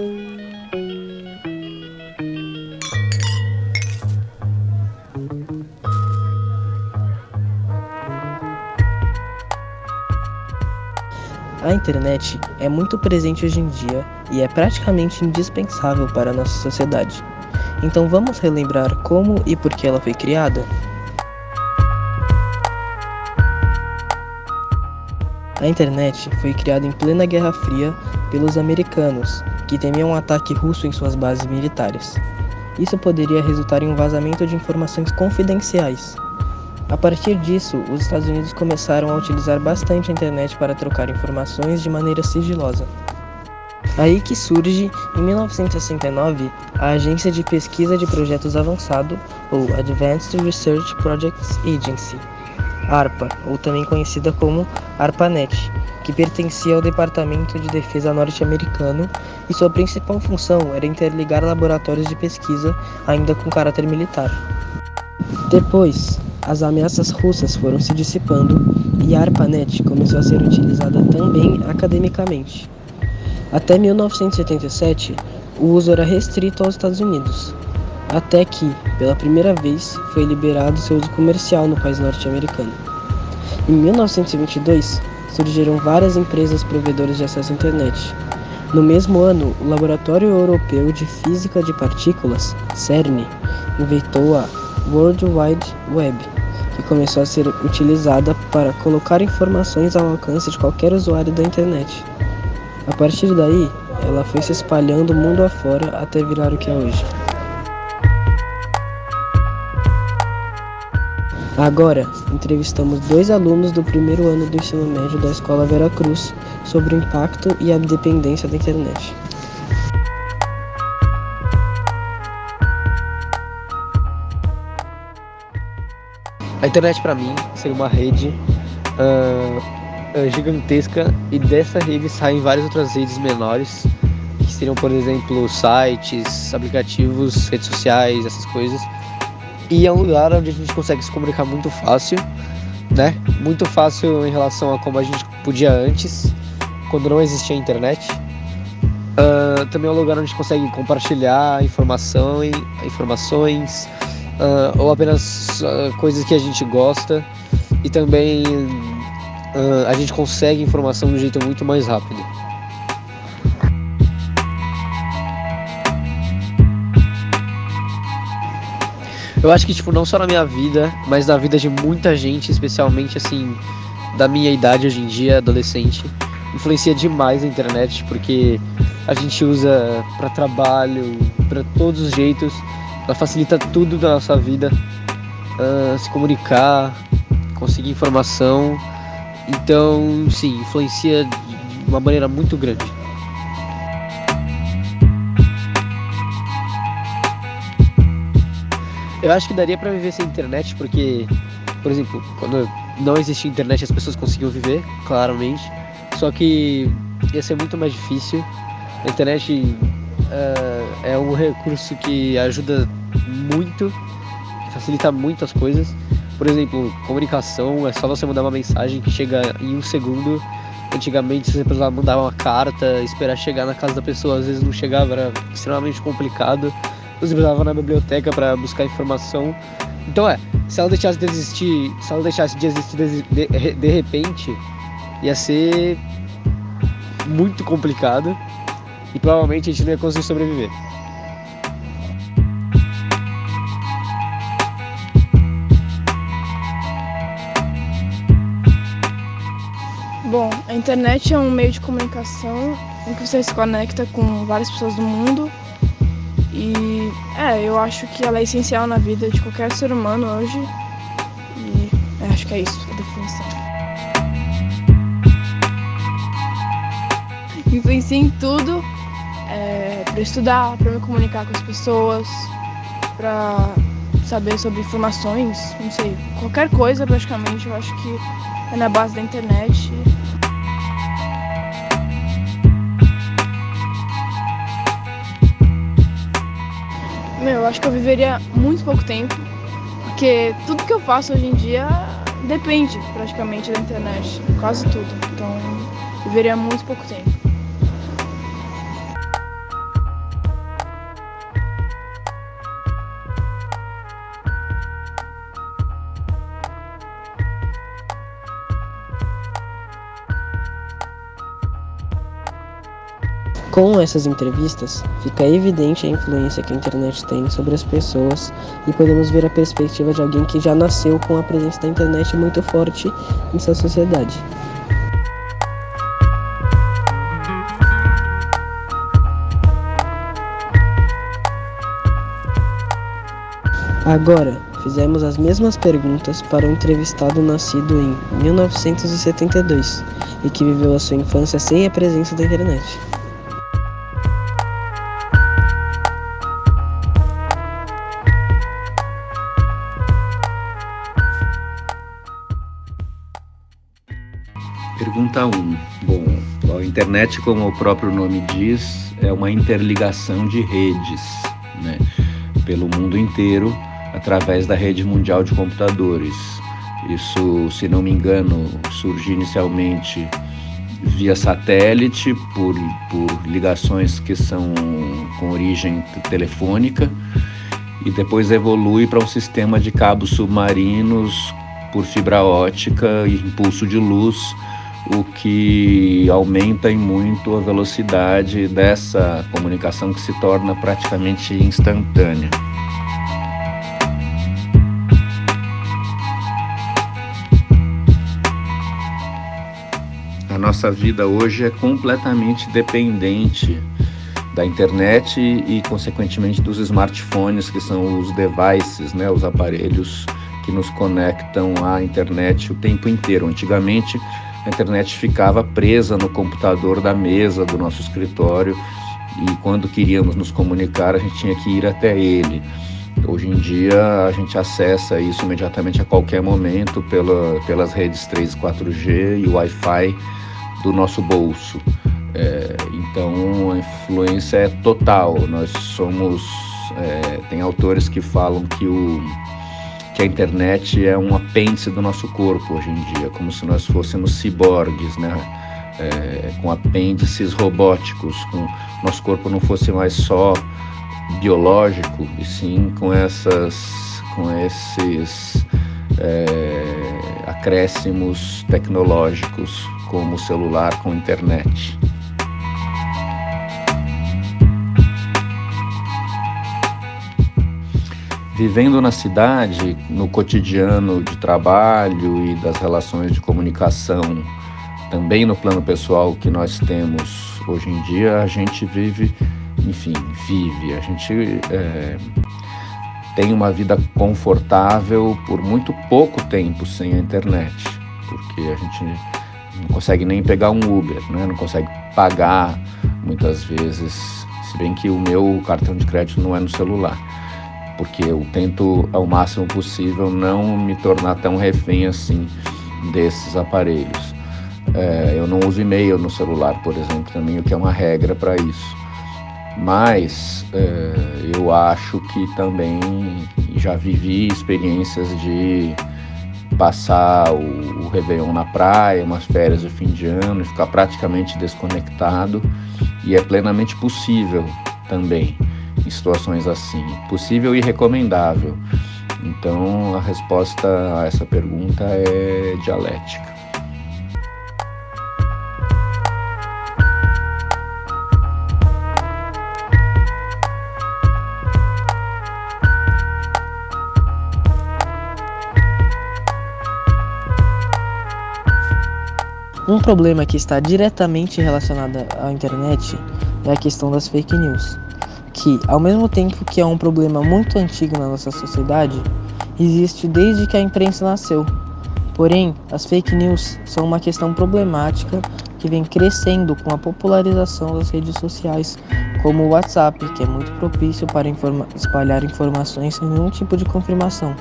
A internet é muito presente hoje em dia e é praticamente indispensável para a nossa sociedade. Então vamos relembrar como e por que ela foi criada? A internet foi criada em plena Guerra Fria pelos americanos, que temiam um ataque russo em suas bases militares. Isso poderia resultar em um vazamento de informações confidenciais, a partir disso, os Estados Unidos começaram a utilizar bastante a internet para trocar informações de maneira sigilosa. Aí que surge, em 1969, a Agência de Pesquisa de Projetos Avançado, ou Advanced Research Projects Agency, ARPA, ou também conhecida como ARPANET, que pertencia ao Departamento de Defesa norte-americano e sua principal função era interligar laboratórios de pesquisa ainda com caráter militar. Depois, as ameaças russas foram se dissipando e a ARPANET começou a ser utilizada também academicamente. Até 1977, o uso era restrito aos Estados Unidos, até que, pela primeira vez, foi liberado seu uso comercial no país norte-americano. Em 1922, surgiram várias empresas provedoras de acesso à internet. No mesmo ano, o Laboratório Europeu de Física de Partículas, CERN, inventou a World Wide Web, que começou a ser utilizada para colocar informações ao alcance de qualquer usuário da internet. A partir daí, ela foi se espalhando mundo afora até virar o que é hoje. Agora, entrevistamos dois alunos do primeiro ano do ensino médio da Escola Vera Cruz sobre o impacto e a dependência da internet. A internet para mim seria uma rede uh, gigantesca e dessa rede saem várias outras redes menores que seriam, por exemplo, sites, aplicativos, redes sociais, essas coisas. E é um lugar onde a gente consegue se comunicar muito fácil, né? Muito fácil em relação a como a gente podia antes, quando não existia internet. Uh, também é um lugar onde a gente consegue compartilhar informação e, informações, uh, ou apenas uh, coisas que a gente gosta e também a gente consegue informação de um jeito muito mais rápido. Eu acho que tipo não só na minha vida, mas na vida de muita gente, especialmente assim da minha idade hoje em dia, adolescente, influencia demais a internet porque a gente usa para trabalho, para todos os jeitos ela facilita tudo da nossa vida, uh, se comunicar, conseguir informação. Então, sim, influencia de uma maneira muito grande. Eu acho que daria para viver sem internet, porque, por exemplo, quando não existia internet as pessoas conseguiam viver, claramente. Só que ia ser muito mais difícil. A internet uh, é um recurso que ajuda muito, facilita muito as coisas. Por exemplo, comunicação, é só você mandar uma mensagem que chega em um segundo. Antigamente você precisava mandar uma carta, esperar chegar na casa da pessoa, às vezes não chegava, era extremamente complicado. Você precisava na biblioteca para buscar informação. Então é, se ela deixasse de existir, se ela deixasse de existir de, de, de repente, ia ser muito complicado e provavelmente a gente não ia conseguir sobreviver. Bom, a internet é um meio de comunicação em que você se conecta com várias pessoas do mundo. E é, eu acho que ela é essencial na vida de qualquer ser humano hoje. E é, acho que é isso a definição. Influencia em tudo, é, para estudar, para me comunicar com as pessoas, para saber sobre informações, não sei, qualquer coisa praticamente, eu acho que é na base da internet. Meu, eu acho que eu viveria muito pouco tempo, porque tudo que eu faço hoje em dia depende praticamente da internet, quase tudo. Então, viveria muito pouco tempo. Com essas entrevistas, fica evidente a influência que a internet tem sobre as pessoas e podemos ver a perspectiva de alguém que já nasceu com a presença da internet muito forte em sua sociedade. Agora, fizemos as mesmas perguntas para um entrevistado nascido em 1972 e que viveu a sua infância sem a presença da internet. 1. Bom, a internet, como o próprio nome diz, é uma interligação de redes né, pelo mundo inteiro através da rede mundial de computadores. Isso, se não me engano, surgiu inicialmente via satélite, por, por ligações que são com origem telefônica, e depois evolui para um sistema de cabos submarinos por fibra ótica e impulso de luz, o que aumenta em muito a velocidade dessa comunicação que se torna praticamente instantânea. A nossa vida hoje é completamente dependente da internet e, consequentemente, dos smartphones, que são os devices, né, os aparelhos que nos conectam à internet o tempo inteiro. Antigamente, a internet ficava presa no computador da mesa do nosso escritório e quando queríamos nos comunicar, a gente tinha que ir até ele. Hoje em dia a gente acessa isso imediatamente a qualquer momento pela, pelas redes 3 e 4G e Wi-Fi do nosso bolso. É, então a influência é total. Nós somos. É, tem autores que falam que, o, que a internet é um apêndice do nosso corpo hoje em dia, como se nós fôssemos ciborgues, né? É, com apêndices robóticos, com nosso corpo não fosse mais só biológico, e sim com essas, com esses é, acréscimos tecnológicos como o celular com internet. Vivendo na cidade, no cotidiano de trabalho e das relações de comunicação, também no plano pessoal que nós temos hoje em dia, a gente vive, enfim, vive, a gente é, tem uma vida confortável por muito pouco tempo sem a internet, porque a gente não consegue nem pegar um Uber, né? não consegue pagar muitas vezes, se bem que o meu cartão de crédito não é no celular, porque eu tento ao máximo possível não me tornar tão refém assim desses aparelhos. É, eu não uso e-mail no celular, por exemplo, também, o que é uma regra para isso. Mas é, eu acho que também já vivi experiências de passar o, o Réveillon na praia, umas férias de fim de ano, ficar praticamente desconectado e é plenamente possível também em situações assim, possível e recomendável. Então a resposta a essa pergunta é dialética. Um problema que está diretamente relacionado à internet é a questão das fake news, que, ao mesmo tempo que é um problema muito antigo na nossa sociedade, existe desde que a imprensa nasceu. Porém, as fake news são uma questão problemática que vem crescendo com a popularização das redes sociais, como o WhatsApp, que é muito propício para informa espalhar informações sem nenhum tipo de confirmação.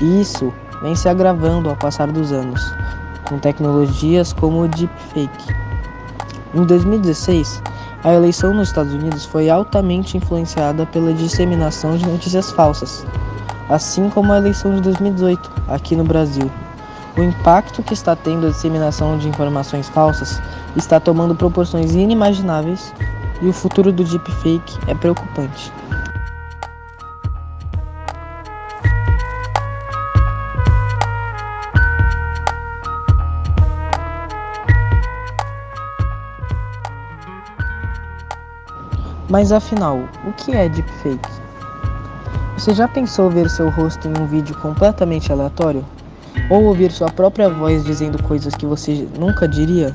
E isso vem se agravando ao passar dos anos, com tecnologias como o deepfake. Em 2016, a eleição nos Estados Unidos foi altamente influenciada pela disseminação de notícias falsas, assim como a eleição de 2018 aqui no Brasil. O impacto que está tendo a disseminação de informações falsas está tomando proporções inimagináveis e o futuro do deepfake é preocupante. Mas afinal, o que é deepfake? Você já pensou ver seu rosto em um vídeo completamente aleatório? Ou ouvir sua própria voz dizendo coisas que você nunca diria?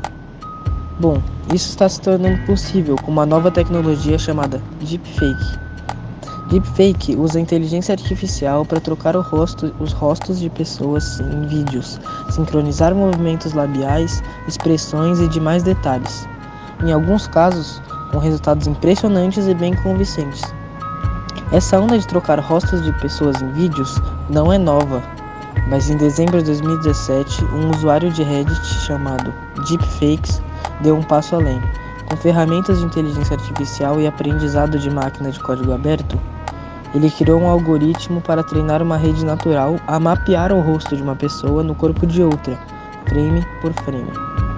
Bom, isso está se tornando possível com uma nova tecnologia chamada deepfake. Deepfake usa inteligência artificial para trocar rosto, os rostos de pessoas em vídeos, sincronizar movimentos labiais, expressões e demais detalhes. Em alguns casos, com resultados impressionantes e bem convincentes. Essa onda de trocar rostos de pessoas em vídeos não é nova, mas em dezembro de 2017, um usuário de Reddit chamado Deepfakes deu um passo além. Com ferramentas de inteligência artificial e aprendizado de máquina de código aberto, ele criou um algoritmo para treinar uma rede natural a mapear o rosto de uma pessoa no corpo de outra, frame por frame.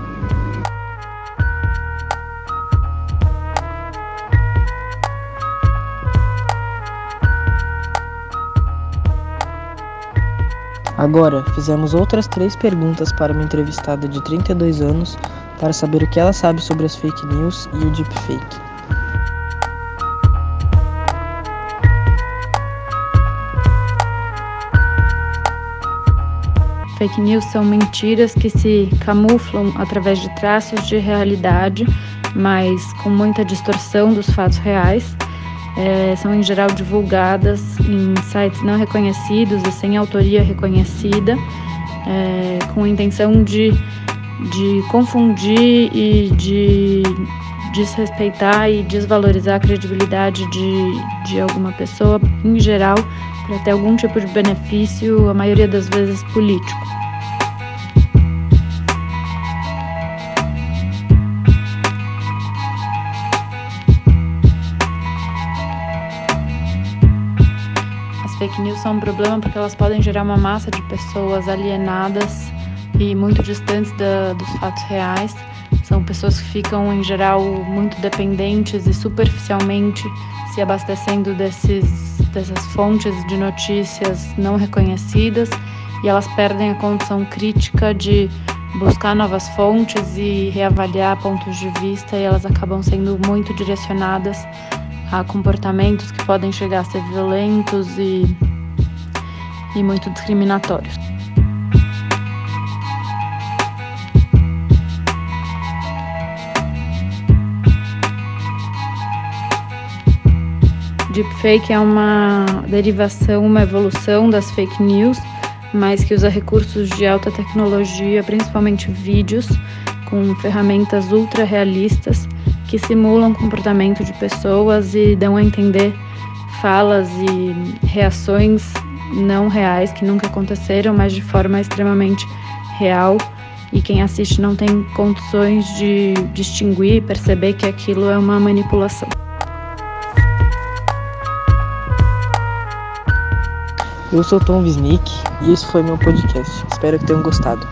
Agora, fizemos outras três perguntas para uma entrevistada de 32 anos para saber o que ela sabe sobre as fake news e o deepfake. Fake news são mentiras que se camuflam através de traços de realidade, mas com muita distorção dos fatos reais é, são em geral divulgadas em sites não reconhecidos e sem autoria reconhecida, é, com a intenção de, de confundir e de desrespeitar e desvalorizar a credibilidade de, de alguma pessoa, em geral, para ter algum tipo de benefício, a maioria das vezes político. Fake news são um problema porque elas podem gerar uma massa de pessoas alienadas e muito distantes da, dos fatos reais. São pessoas que ficam, em geral, muito dependentes e superficialmente se abastecendo desses, dessas fontes de notícias não reconhecidas e elas perdem a condição crítica de buscar novas fontes e reavaliar pontos de vista e elas acabam sendo muito direcionadas a comportamentos que podem chegar a ser violentos e, e muito discriminatórios. Deepfake é uma derivação, uma evolução das fake news, mas que usa recursos de alta tecnologia, principalmente vídeos, com ferramentas ultra realistas que simulam comportamento de pessoas e dão a entender falas e reações não reais que nunca aconteceram, mas de forma extremamente real. E quem assiste não tem condições de distinguir e perceber que aquilo é uma manipulação. Eu sou Tom Wisnik e esse foi meu podcast. Espero que tenham gostado.